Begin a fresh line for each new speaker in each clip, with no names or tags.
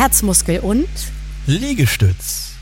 Herzmuskel und
Liegestütz.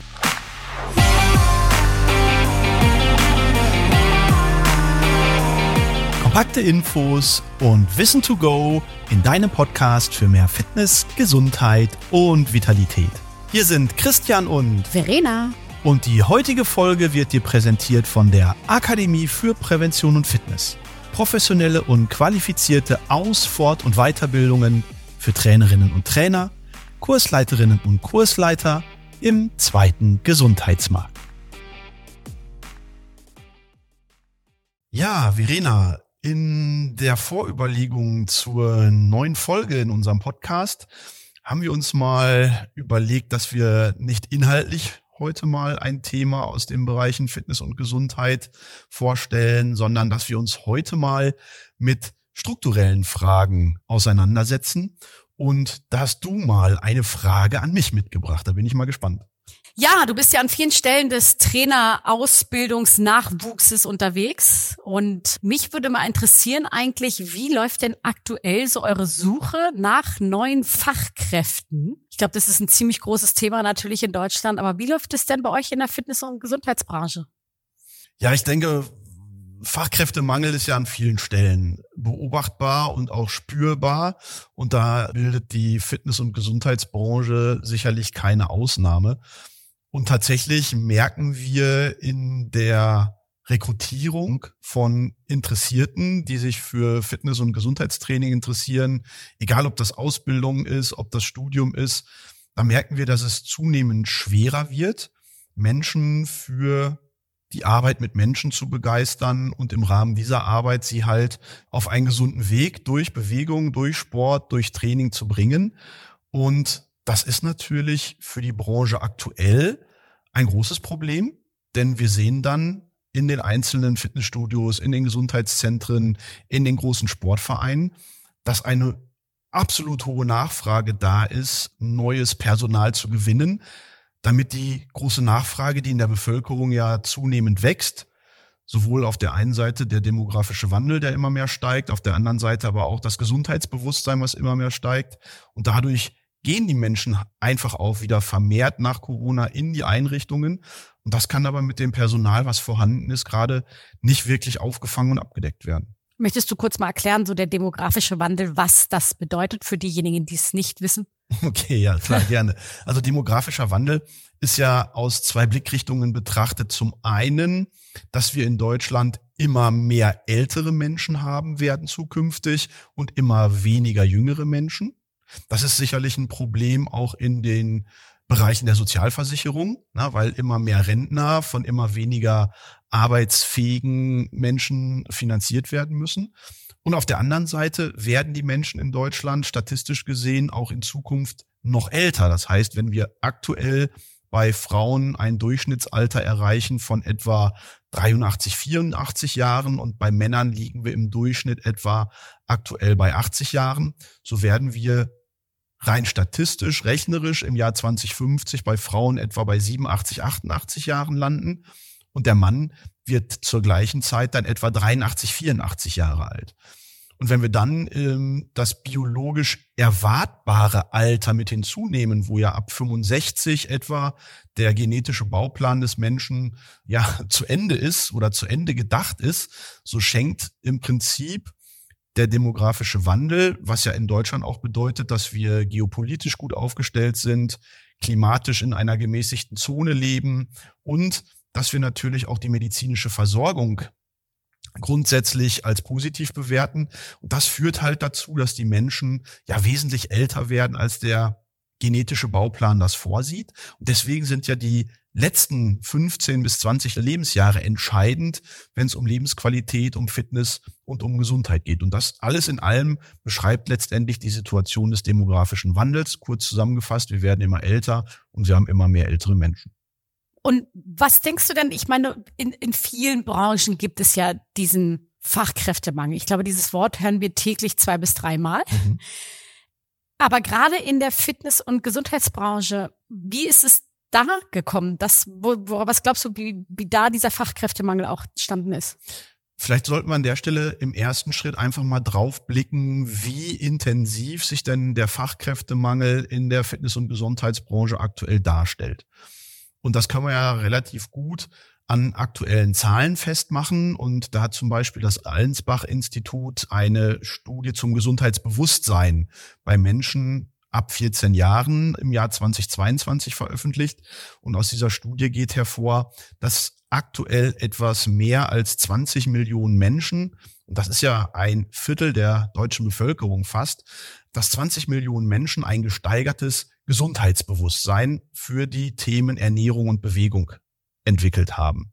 Kompakte Infos und Wissen to go in deinem Podcast für mehr Fitness, Gesundheit und Vitalität. Hier sind Christian und
Verena.
Und die heutige Folge wird dir präsentiert von der Akademie für Prävention und Fitness. Professionelle und qualifizierte Aus-, Fort- und Weiterbildungen für Trainerinnen und Trainer, Kursleiterinnen und Kursleiter im zweiten Gesundheitsmarkt. Ja, Verena, in der Vorüberlegung zur neuen Folge in unserem Podcast haben wir uns mal überlegt, dass wir nicht inhaltlich heute mal ein Thema aus den Bereichen Fitness und Gesundheit vorstellen, sondern dass wir uns heute mal mit strukturellen Fragen auseinandersetzen. Und da hast du mal eine Frage an mich mitgebracht. Da bin ich mal gespannt.
Ja, du bist ja an vielen Stellen des Trainerausbildungsnachwuchses unterwegs. Und mich würde mal interessieren eigentlich, wie läuft denn aktuell so eure Suche nach neuen Fachkräften? Ich glaube, das ist ein ziemlich großes Thema natürlich in Deutschland. Aber wie läuft es denn bei euch in der Fitness- und Gesundheitsbranche?
Ja, ich denke, Fachkräftemangel ist ja an vielen Stellen beobachtbar und auch spürbar. Und da bildet die Fitness- und Gesundheitsbranche sicherlich keine Ausnahme. Und tatsächlich merken wir in der Rekrutierung von Interessierten, die sich für Fitness- und Gesundheitstraining interessieren, egal ob das Ausbildung ist, ob das Studium ist, da merken wir, dass es zunehmend schwerer wird, Menschen für die Arbeit mit Menschen zu begeistern und im Rahmen dieser Arbeit sie halt auf einen gesunden Weg durch Bewegung, durch Sport, durch Training zu bringen. Und das ist natürlich für die Branche aktuell ein großes Problem, denn wir sehen dann in den einzelnen Fitnessstudios, in den Gesundheitszentren, in den großen Sportvereinen, dass eine absolut hohe Nachfrage da ist, neues Personal zu gewinnen, damit die große Nachfrage, die in der Bevölkerung ja zunehmend wächst, sowohl auf der einen Seite der demografische Wandel, der immer mehr steigt, auf der anderen Seite aber auch das Gesundheitsbewusstsein, was immer mehr steigt. Und dadurch gehen die Menschen einfach auch wieder vermehrt nach Corona in die Einrichtungen. Und das kann aber mit dem Personal, was vorhanden ist, gerade nicht wirklich aufgefangen und abgedeckt werden.
Möchtest du kurz mal erklären, so der demografische Wandel, was das bedeutet für diejenigen, die es nicht wissen?
Okay, ja, klar, gerne. Also demografischer Wandel ist ja aus zwei Blickrichtungen betrachtet. Zum einen, dass wir in Deutschland immer mehr ältere Menschen haben werden zukünftig und immer weniger jüngere Menschen. Das ist sicherlich ein Problem auch in den Bereichen der Sozialversicherung, na, weil immer mehr Rentner von immer weniger arbeitsfähigen Menschen finanziert werden müssen. Und auf der anderen Seite werden die Menschen in Deutschland statistisch gesehen auch in Zukunft noch älter. Das heißt, wenn wir aktuell bei Frauen ein Durchschnittsalter erreichen von etwa 83, 84 Jahren und bei Männern liegen wir im Durchschnitt etwa aktuell bei 80 Jahren, so werden wir rein statistisch, rechnerisch im Jahr 2050 bei Frauen etwa bei 87, 88 Jahren landen und der Mann wird zur gleichen Zeit dann etwa 83, 84 Jahre alt. Und wenn wir dann ähm, das biologisch erwartbare Alter mit hinzunehmen, wo ja ab 65 etwa der genetische Bauplan des Menschen ja zu Ende ist oder zu Ende gedacht ist, so schenkt im Prinzip der demografische Wandel, was ja in Deutschland auch bedeutet, dass wir geopolitisch gut aufgestellt sind, klimatisch in einer gemäßigten Zone leben und dass wir natürlich auch die medizinische Versorgung grundsätzlich als positiv bewerten. Und das führt halt dazu, dass die Menschen ja wesentlich älter werden, als der genetische Bauplan das vorsieht. Und deswegen sind ja die letzten 15 bis 20 Lebensjahre entscheidend, wenn es um Lebensqualität, um Fitness und um Gesundheit geht. Und das alles in allem beschreibt letztendlich die Situation des demografischen Wandels. Kurz zusammengefasst, wir werden immer älter und wir haben immer mehr ältere Menschen.
Und was denkst du denn? Ich meine, in, in vielen Branchen gibt es ja diesen Fachkräftemangel. Ich glaube, dieses Wort hören wir täglich zwei bis dreimal. Mhm. Aber gerade in der Fitness- und Gesundheitsbranche, wie ist es da gekommen? Das, wo, wo, was glaubst du, wie, wie da dieser Fachkräftemangel auch entstanden ist?
Vielleicht sollten wir an der Stelle im ersten Schritt einfach mal drauf blicken, wie intensiv sich denn der Fachkräftemangel in der Fitness- und Gesundheitsbranche aktuell darstellt. Und das kann man ja relativ gut an aktuellen Zahlen festmachen. Und da hat zum Beispiel das Allensbach-Institut eine Studie zum Gesundheitsbewusstsein bei Menschen ab 14 Jahren im Jahr 2022 veröffentlicht. Und aus dieser Studie geht hervor, dass aktuell etwas mehr als 20 Millionen Menschen, und das ist ja ein Viertel der deutschen Bevölkerung fast, dass 20 Millionen Menschen ein gesteigertes Gesundheitsbewusstsein für die Themen Ernährung und Bewegung entwickelt haben.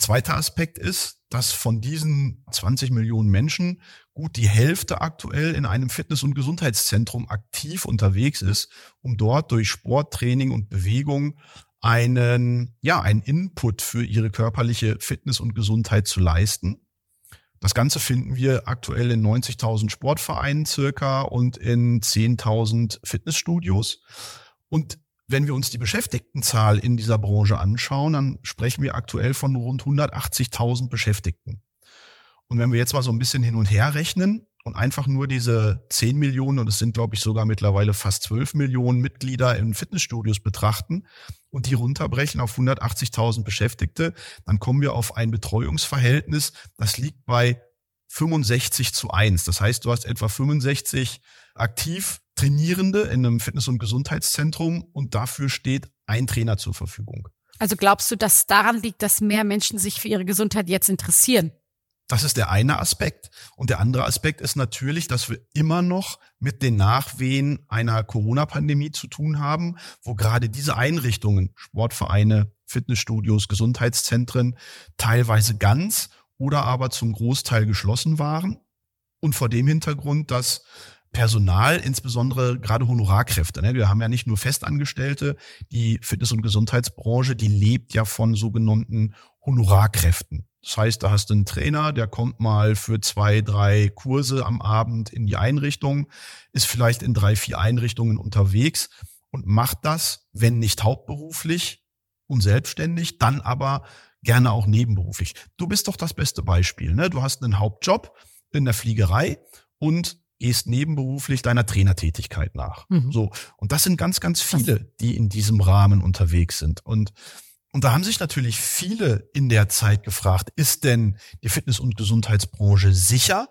Zweiter Aspekt ist, dass von diesen 20 Millionen Menschen gut die Hälfte aktuell in einem Fitness- und Gesundheitszentrum aktiv unterwegs ist, um dort durch Sporttraining und Bewegung einen, ja, einen Input für ihre körperliche Fitness und Gesundheit zu leisten. Das Ganze finden wir aktuell in 90.000 Sportvereinen circa und in 10.000 Fitnessstudios. Und wenn wir uns die Beschäftigtenzahl in dieser Branche anschauen, dann sprechen wir aktuell von rund 180.000 Beschäftigten. Und wenn wir jetzt mal so ein bisschen hin und her rechnen, und einfach nur diese 10 Millionen, und es sind, glaube ich, sogar mittlerweile fast 12 Millionen Mitglieder in Fitnessstudios betrachten und die runterbrechen auf 180.000 Beschäftigte, dann kommen wir auf ein Betreuungsverhältnis, das liegt bei 65 zu 1. Das heißt, du hast etwa 65 aktiv Trainierende in einem Fitness- und Gesundheitszentrum und dafür steht ein Trainer zur Verfügung.
Also glaubst du, dass daran liegt, dass mehr Menschen sich für ihre Gesundheit jetzt interessieren?
Das ist der eine Aspekt. Und der andere Aspekt ist natürlich, dass wir immer noch mit den Nachwehen einer Corona-Pandemie zu tun haben, wo gerade diese Einrichtungen, Sportvereine, Fitnessstudios, Gesundheitszentren teilweise ganz oder aber zum Großteil geschlossen waren. Und vor dem Hintergrund, dass Personal, insbesondere gerade Honorarkräfte. Ne? Wir haben ja nicht nur Festangestellte. Die Fitness- und Gesundheitsbranche, die lebt ja von sogenannten Honorarkräften. Das heißt, da hast du einen Trainer, der kommt mal für zwei, drei Kurse am Abend in die Einrichtung, ist vielleicht in drei, vier Einrichtungen unterwegs und macht das, wenn nicht hauptberuflich und selbstständig, dann aber gerne auch nebenberuflich. Du bist doch das beste Beispiel. Ne? Du hast einen Hauptjob in der Fliegerei und gehst nebenberuflich deiner Trainertätigkeit nach. Mhm. So. Und das sind ganz, ganz viele, die in diesem Rahmen unterwegs sind. Und und da haben sich natürlich viele in der Zeit gefragt, ist denn die Fitness- und Gesundheitsbranche sicher,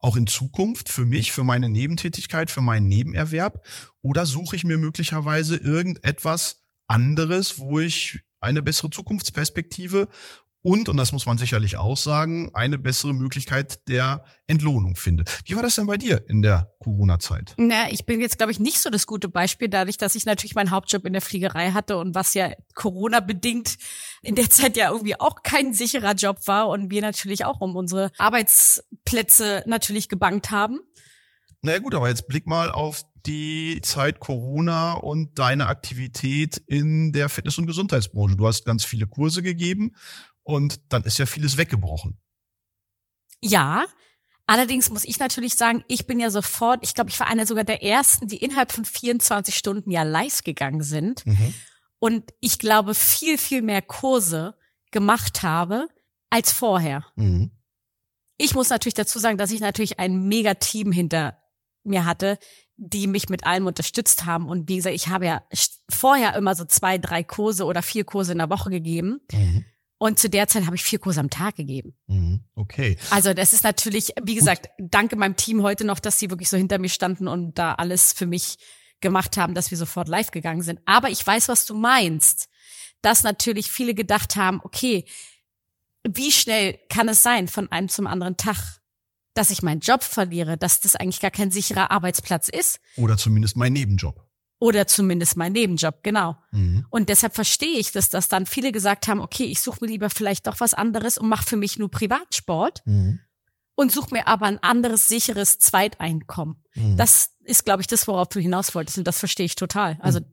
auch in Zukunft für mich, für meine Nebentätigkeit, für meinen Nebenerwerb? Oder suche ich mir möglicherweise irgendetwas anderes, wo ich eine bessere Zukunftsperspektive und, und das muss man sicherlich auch sagen, eine bessere Möglichkeit der Entlohnung findet. Wie war das denn bei dir in der Corona-Zeit?
Na, ich bin jetzt, glaube ich, nicht so das gute Beispiel, dadurch, dass ich natürlich meinen Hauptjob in der Fliegerei hatte und was ja Corona-bedingt in der Zeit ja irgendwie auch kein sicherer Job war und wir natürlich auch um unsere Arbeitsplätze natürlich gebankt haben.
Na naja, gut, aber jetzt blick mal auf die Zeit Corona und deine Aktivität in der Fitness- und Gesundheitsbranche. Du hast ganz viele Kurse gegeben und dann ist ja vieles weggebrochen.
Ja, allerdings muss ich natürlich sagen, ich bin ja sofort, ich glaube, ich war einer sogar der ersten, die innerhalb von 24 Stunden ja live gegangen sind. Mhm. Und ich glaube, viel, viel mehr Kurse gemacht habe als vorher. Mhm. Ich muss natürlich dazu sagen, dass ich natürlich ein mega Team hinter mir hatte, die mich mit allem unterstützt haben. Und wie gesagt, ich habe ja vorher immer so zwei, drei Kurse oder vier Kurse in der Woche gegeben. Mhm. Und zu der Zeit habe ich vier Kurse am Tag gegeben.
Mhm, okay.
Also das ist natürlich, wie gesagt, Gut. danke meinem Team heute noch, dass sie wirklich so hinter mir standen und da alles für mich gemacht haben, dass wir sofort live gegangen sind. Aber ich weiß, was du meinst. Dass natürlich viele gedacht haben, okay, wie schnell kann es sein von einem zum anderen Tag, dass ich meinen Job verliere, dass das eigentlich gar kein sicherer Arbeitsplatz ist?
Oder zumindest mein Nebenjob.
Oder zumindest mein Nebenjob, genau. Mhm. Und deshalb verstehe ich, dass das dann viele gesagt haben, okay, ich suche mir lieber vielleicht doch was anderes und mache für mich nur Privatsport mhm. und suche mir aber ein anderes sicheres Zweiteinkommen. Mhm. Das ist, glaube ich, das, worauf du hinaus wolltest und das verstehe ich total. Also mhm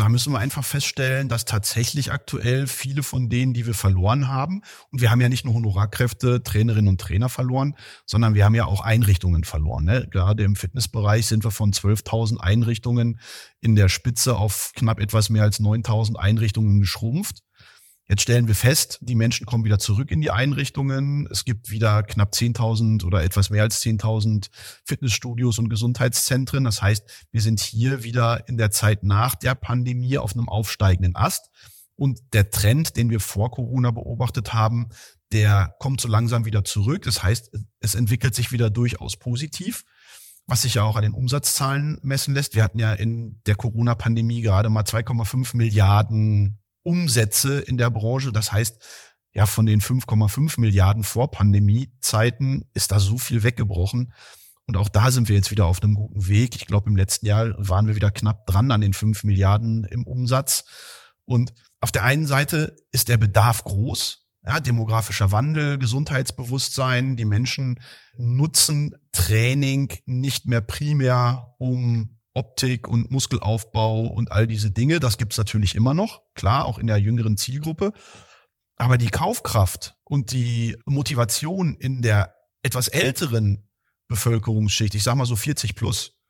da müssen wir einfach feststellen, dass tatsächlich aktuell viele von denen, die wir verloren haben, und wir haben ja nicht nur Honorarkräfte, Trainerinnen und Trainer verloren, sondern wir haben ja auch Einrichtungen verloren. Ne? Gerade im Fitnessbereich sind wir von 12.000 Einrichtungen in der Spitze auf knapp etwas mehr als 9.000 Einrichtungen geschrumpft. Jetzt stellen wir fest, die Menschen kommen wieder zurück in die Einrichtungen. Es gibt wieder knapp 10.000 oder etwas mehr als 10.000 Fitnessstudios und Gesundheitszentren. Das heißt, wir sind hier wieder in der Zeit nach der Pandemie auf einem aufsteigenden Ast. Und der Trend, den wir vor Corona beobachtet haben, der kommt so langsam wieder zurück. Das heißt, es entwickelt sich wieder durchaus positiv, was sich ja auch an den Umsatzzahlen messen lässt. Wir hatten ja in der Corona-Pandemie gerade mal 2,5 Milliarden Umsätze in der Branche. Das heißt, ja, von den 5,5 Milliarden vor Pandemiezeiten ist da so viel weggebrochen. Und auch da sind wir jetzt wieder auf einem guten Weg. Ich glaube, im letzten Jahr waren wir wieder knapp dran an den 5 Milliarden im Umsatz. Und auf der einen Seite ist der Bedarf groß. Ja, demografischer Wandel, Gesundheitsbewusstsein. Die Menschen nutzen Training nicht mehr primär, um Optik und Muskelaufbau und all diese Dinge. Das gibt's natürlich immer noch, klar, auch in der jüngeren Zielgruppe. Aber die Kaufkraft und die Motivation in der etwas älteren Bevölkerungsschicht, ich sag mal so 40 plus,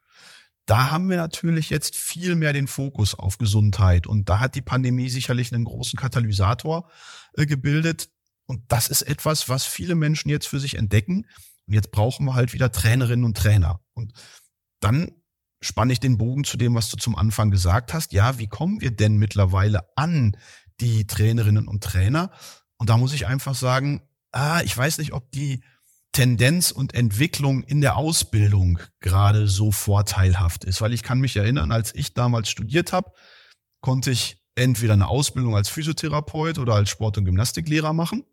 da haben wir natürlich jetzt viel mehr den Fokus auf Gesundheit. Und da hat die Pandemie sicherlich einen großen Katalysator äh, gebildet. Und das ist etwas, was viele Menschen jetzt für sich entdecken. Und jetzt brauchen wir halt wieder Trainerinnen und Trainer. Und dann spanne ich den Bogen zu dem, was du zum Anfang gesagt hast. Ja, wie kommen wir denn mittlerweile an die Trainerinnen und Trainer? Und da muss ich einfach sagen, ah, ich weiß nicht, ob die Tendenz und Entwicklung in der Ausbildung gerade so vorteilhaft ist, weil ich kann mich erinnern, als ich damals studiert habe, konnte ich entweder eine Ausbildung als Physiotherapeut oder als Sport- und Gymnastiklehrer machen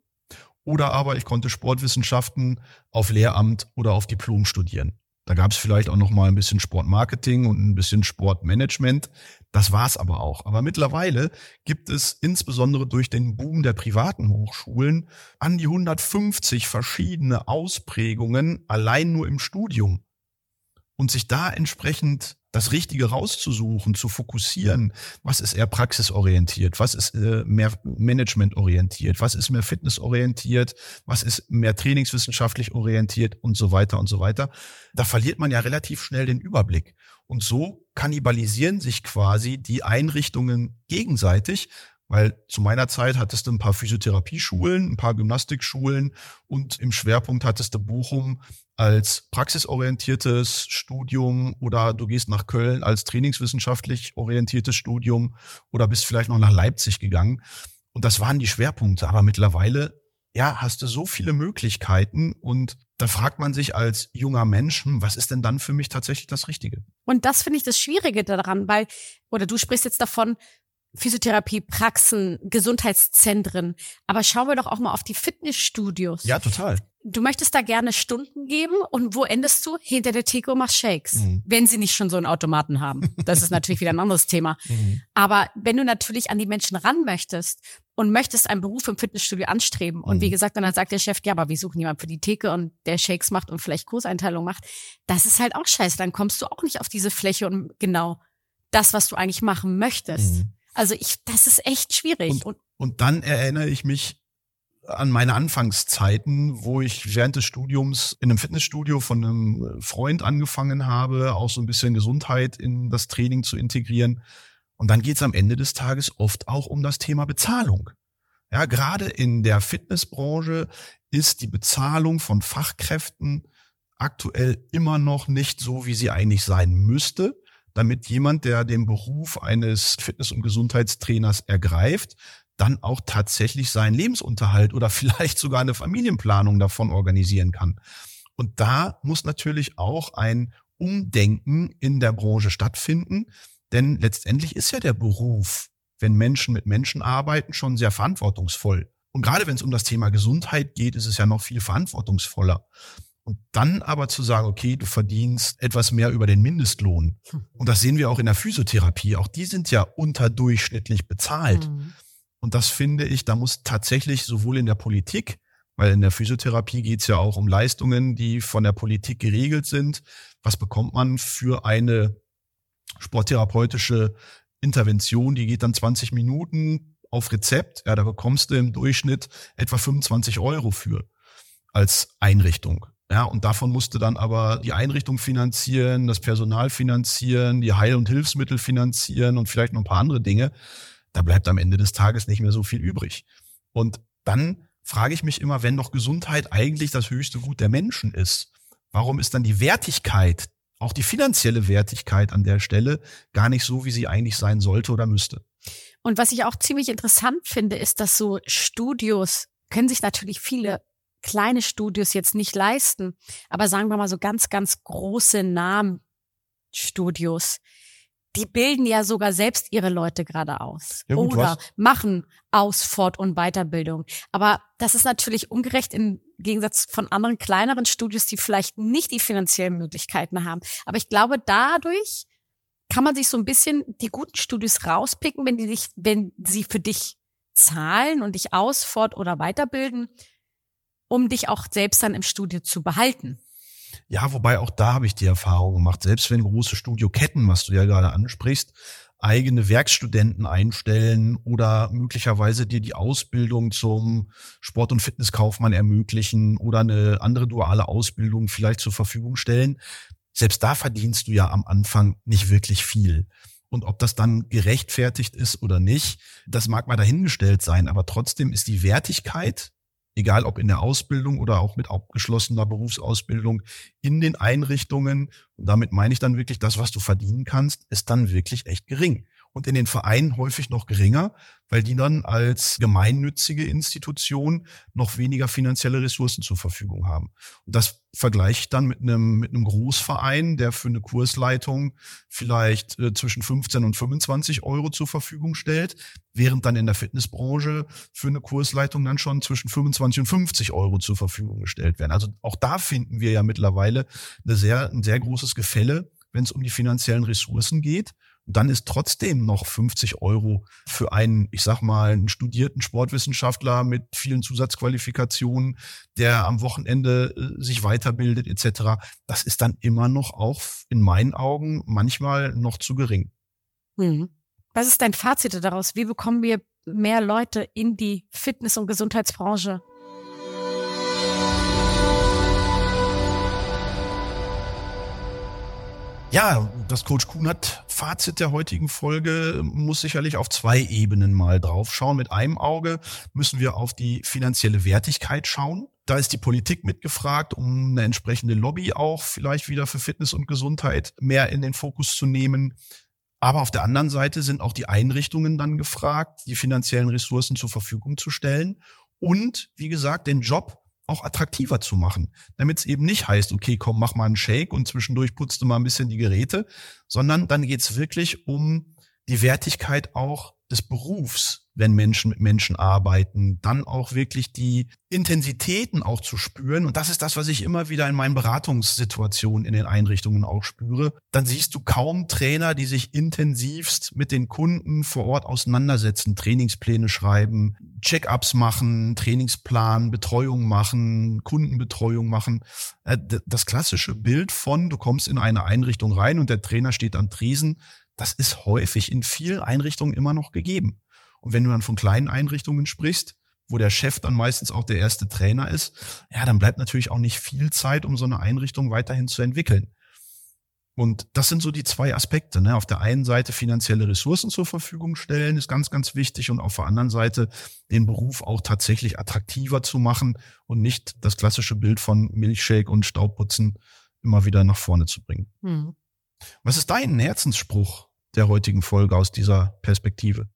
oder aber ich konnte Sportwissenschaften auf Lehramt oder auf Diplom studieren. Da gab es vielleicht auch noch mal ein bisschen Sportmarketing und ein bisschen Sportmanagement. Das war's aber auch. Aber mittlerweile gibt es insbesondere durch den Boom der privaten Hochschulen an die 150 verschiedene Ausprägungen allein nur im Studium. Und sich da entsprechend das Richtige rauszusuchen, zu fokussieren. Was ist eher praxisorientiert? Was ist äh, mehr managementorientiert? Was ist mehr fitnessorientiert? Was ist mehr trainingswissenschaftlich orientiert und so weiter und so weiter? Da verliert man ja relativ schnell den Überblick. Und so kannibalisieren sich quasi die Einrichtungen gegenseitig, weil zu meiner Zeit hattest du ein paar Physiotherapieschulen, ein paar Gymnastikschulen und im Schwerpunkt hattest du Bochum als praxisorientiertes Studium oder du gehst nach Köln als trainingswissenschaftlich orientiertes Studium oder bist vielleicht noch nach Leipzig gegangen. Und das waren die Schwerpunkte. Aber mittlerweile, ja, hast du so viele Möglichkeiten und da fragt man sich als junger Mensch, hm, was ist denn dann für mich tatsächlich das Richtige?
Und das finde ich das Schwierige daran, weil, oder du sprichst jetzt davon, Physiotherapie, Praxen, Gesundheitszentren. Aber schauen wir doch auch mal auf die Fitnessstudios.
Ja, total.
Du möchtest da gerne Stunden geben und wo endest du? Hinter der Theke und machst Shakes. Mhm. Wenn sie nicht schon so einen Automaten haben. Das ist natürlich wieder ein anderes Thema. Mhm. Aber wenn du natürlich an die Menschen ran möchtest und möchtest einen Beruf im Fitnessstudio anstreben und wie mhm. gesagt, dann sagt der Chef, ja, aber wir suchen jemanden für die Theke und der Shakes macht und vielleicht Kurseinteilung macht, das ist halt auch scheiße. Dann kommst du auch nicht auf diese Fläche und genau das, was du eigentlich machen möchtest. Mhm. Also ich, das ist echt schwierig.
Und, und, und dann erinnere ich mich an meine Anfangszeiten, wo ich während des Studiums in einem Fitnessstudio von einem Freund angefangen habe, auch so ein bisschen Gesundheit in das Training zu integrieren. Und dann geht es am Ende des Tages oft auch um das Thema Bezahlung. Ja, gerade in der Fitnessbranche ist die Bezahlung von Fachkräften aktuell immer noch nicht so, wie sie eigentlich sein müsste damit jemand, der den Beruf eines Fitness- und Gesundheitstrainers ergreift, dann auch tatsächlich seinen Lebensunterhalt oder vielleicht sogar eine Familienplanung davon organisieren kann. Und da muss natürlich auch ein Umdenken in der Branche stattfinden, denn letztendlich ist ja der Beruf, wenn Menschen mit Menschen arbeiten, schon sehr verantwortungsvoll. Und gerade wenn es um das Thema Gesundheit geht, ist es ja noch viel verantwortungsvoller. Und dann aber zu sagen, okay, du verdienst etwas mehr über den Mindestlohn. Hm. Und das sehen wir auch in der Physiotherapie. Auch die sind ja unterdurchschnittlich bezahlt. Mhm. Und das finde ich, da muss tatsächlich sowohl in der Politik, weil in der Physiotherapie geht es ja auch um Leistungen, die von der Politik geregelt sind. Was bekommt man für eine sporttherapeutische Intervention? Die geht dann 20 Minuten auf Rezept. Ja, da bekommst du im Durchschnitt etwa 25 Euro für als Einrichtung. Ja, und davon musste dann aber die Einrichtung finanzieren, das Personal finanzieren, die Heil- und Hilfsmittel finanzieren und vielleicht noch ein paar andere Dinge. da bleibt am Ende des Tages nicht mehr so viel übrig. Und dann frage ich mich immer, wenn doch Gesundheit eigentlich das höchste Gut der Menschen ist, warum ist dann die Wertigkeit, auch die finanzielle Wertigkeit an der Stelle gar nicht so, wie sie eigentlich sein sollte oder müsste?
Und was ich auch ziemlich interessant finde, ist, dass so Studios können sich natürlich viele kleine Studios jetzt nicht leisten, aber sagen wir mal so ganz, ganz große Namenstudios, die bilden ja sogar selbst ihre Leute gerade aus ja, gut, oder was? machen Aus-, Fort- und Weiterbildung. Aber das ist natürlich ungerecht im Gegensatz von anderen kleineren Studios, die vielleicht nicht die finanziellen Möglichkeiten haben. Aber ich glaube, dadurch kann man sich so ein bisschen die guten Studios rauspicken, wenn die sich, wenn sie für dich zahlen und dich aus, fort oder weiterbilden, um dich auch selbst dann im Studio zu behalten.
Ja, wobei auch da habe ich die Erfahrung gemacht, selbst wenn große Studioketten, was du ja gerade ansprichst, eigene Werkstudenten einstellen oder möglicherweise dir die Ausbildung zum Sport- und Fitnesskaufmann ermöglichen oder eine andere duale Ausbildung vielleicht zur Verfügung stellen. Selbst da verdienst du ja am Anfang nicht wirklich viel. Und ob das dann gerechtfertigt ist oder nicht, das mag mal dahingestellt sein. Aber trotzdem ist die Wertigkeit egal ob in der Ausbildung oder auch mit abgeschlossener Berufsausbildung in den Einrichtungen. Und damit meine ich dann wirklich, das, was du verdienen kannst, ist dann wirklich echt gering und in den Vereinen häufig noch geringer, weil die dann als gemeinnützige Institution noch weniger finanzielle Ressourcen zur Verfügung haben. Und das vergleiche ich dann mit einem, mit einem Großverein, der für eine Kursleitung vielleicht äh, zwischen 15 und 25 Euro zur Verfügung stellt, während dann in der Fitnessbranche für eine Kursleitung dann schon zwischen 25 und 50 Euro zur Verfügung gestellt werden. Also auch da finden wir ja mittlerweile eine sehr, ein sehr großes Gefälle, wenn es um die finanziellen Ressourcen geht dann ist trotzdem noch 50 Euro für einen, ich sag mal, einen studierten Sportwissenschaftler mit vielen Zusatzqualifikationen, der am Wochenende äh, sich weiterbildet etc. Das ist dann immer noch auch in meinen Augen manchmal noch zu gering.
Mhm. Was ist dein Fazit daraus? Wie bekommen wir mehr Leute in die Fitness- und Gesundheitsbranche?
Ja, das Coach Kunert Fazit der heutigen Folge muss sicherlich auf zwei Ebenen mal drauf schauen. Mit einem Auge müssen wir auf die finanzielle Wertigkeit schauen. Da ist die Politik mitgefragt, um eine entsprechende Lobby auch vielleicht wieder für Fitness und Gesundheit mehr in den Fokus zu nehmen. Aber auf der anderen Seite sind auch die Einrichtungen dann gefragt, die finanziellen Ressourcen zur Verfügung zu stellen und, wie gesagt, den Job auch attraktiver zu machen, damit es eben nicht heißt, okay, komm, mach mal einen Shake und zwischendurch putzt du mal ein bisschen die Geräte, sondern dann geht's wirklich um die Wertigkeit auch des Berufs, wenn Menschen mit Menschen arbeiten, dann auch wirklich die Intensitäten auch zu spüren. Und das ist das, was ich immer wieder in meinen Beratungssituationen in den Einrichtungen auch spüre. Dann siehst du kaum Trainer, die sich intensivst mit den Kunden vor Ort auseinandersetzen, Trainingspläne schreiben, Check-ups machen, Trainingsplan, Betreuung machen, Kundenbetreuung machen. Äh, das klassische Bild von, du kommst in eine Einrichtung rein und der Trainer steht am Tresen, das ist häufig in vielen Einrichtungen immer noch gegeben. Und wenn du dann von kleinen Einrichtungen sprichst, wo der Chef dann meistens auch der erste Trainer ist, ja, dann bleibt natürlich auch nicht viel Zeit, um so eine Einrichtung weiterhin zu entwickeln. Und das sind so die zwei Aspekte. Ne? Auf der einen Seite finanzielle Ressourcen zur Verfügung stellen, ist ganz, ganz wichtig. Und auf der anderen Seite den Beruf auch tatsächlich attraktiver zu machen und nicht das klassische Bild von Milchshake und Staubputzen immer wieder nach vorne zu bringen. Hm. Was ist dein Herzensspruch der heutigen Folge aus dieser Perspektive?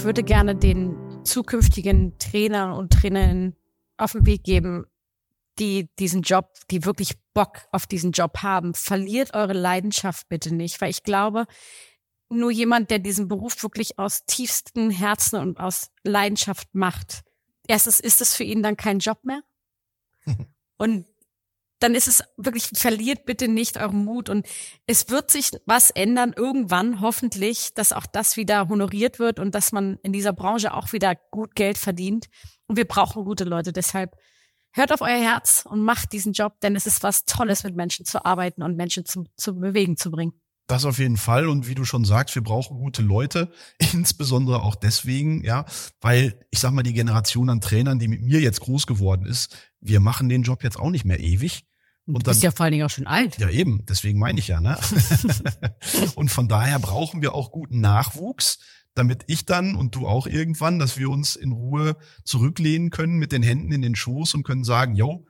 Ich würde gerne den zukünftigen Trainern und Trainerinnen auf den Weg geben, die diesen Job, die wirklich Bock auf diesen Job haben. Verliert eure Leidenschaft bitte nicht, weil ich glaube, nur jemand, der diesen Beruf wirklich aus tiefstem Herzen und aus Leidenschaft macht, erstens ist es für ihn dann kein Job mehr. und dann ist es wirklich, verliert bitte nicht euren Mut. Und es wird sich was ändern irgendwann, hoffentlich, dass auch das wieder honoriert wird und dass man in dieser Branche auch wieder gut Geld verdient. Und wir brauchen gute Leute. Deshalb hört auf euer Herz und macht diesen Job, denn es ist was Tolles, mit Menschen zu arbeiten und Menschen zum, zum Bewegen zu bringen.
Das auf jeden Fall. Und wie du schon sagst, wir brauchen gute Leute. Insbesondere auch deswegen, ja, weil ich sag mal, die Generation an Trainern, die mit mir jetzt groß geworden ist, wir machen den Job jetzt auch nicht mehr ewig.
Und du bist dann, ja vor allen Dingen auch schon alt.
Ja, eben. Deswegen meine ich ja, ne? und von daher brauchen wir auch guten Nachwuchs, damit ich dann und du auch irgendwann, dass wir uns in Ruhe zurücklehnen können mit den Händen in den Schoß und können sagen, yo,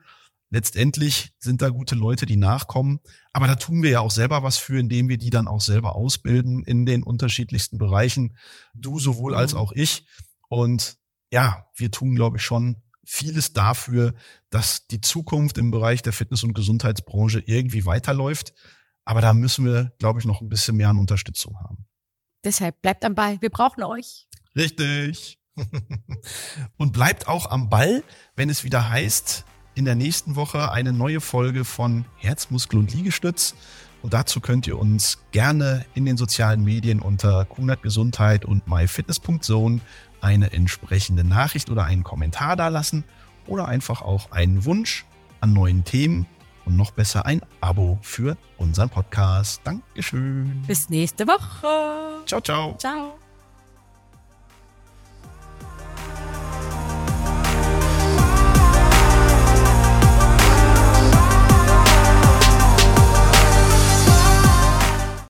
letztendlich sind da gute Leute, die nachkommen. Aber da tun wir ja auch selber was für, indem wir die dann auch selber ausbilden in den unterschiedlichsten Bereichen. Du sowohl als mhm. auch ich. Und ja, wir tun, glaube ich, schon vieles dafür, dass die Zukunft im Bereich der Fitness- und Gesundheitsbranche irgendwie weiterläuft. Aber da müssen wir, glaube ich, noch ein bisschen mehr an Unterstützung haben.
Deshalb bleibt am Ball. Wir brauchen euch.
Richtig. und bleibt auch am Ball, wenn es wieder heißt, in der nächsten Woche eine neue Folge von Herzmuskel und Liegestütz. Und dazu könnt ihr uns gerne in den sozialen Medien unter Kunert Gesundheit und myfitness.zone eine entsprechende Nachricht oder einen Kommentar dalassen oder einfach auch einen Wunsch an neuen Themen und noch besser ein Abo für unseren Podcast. Dankeschön.
Bis nächste Woche.
Ciao, ciao.
Ciao.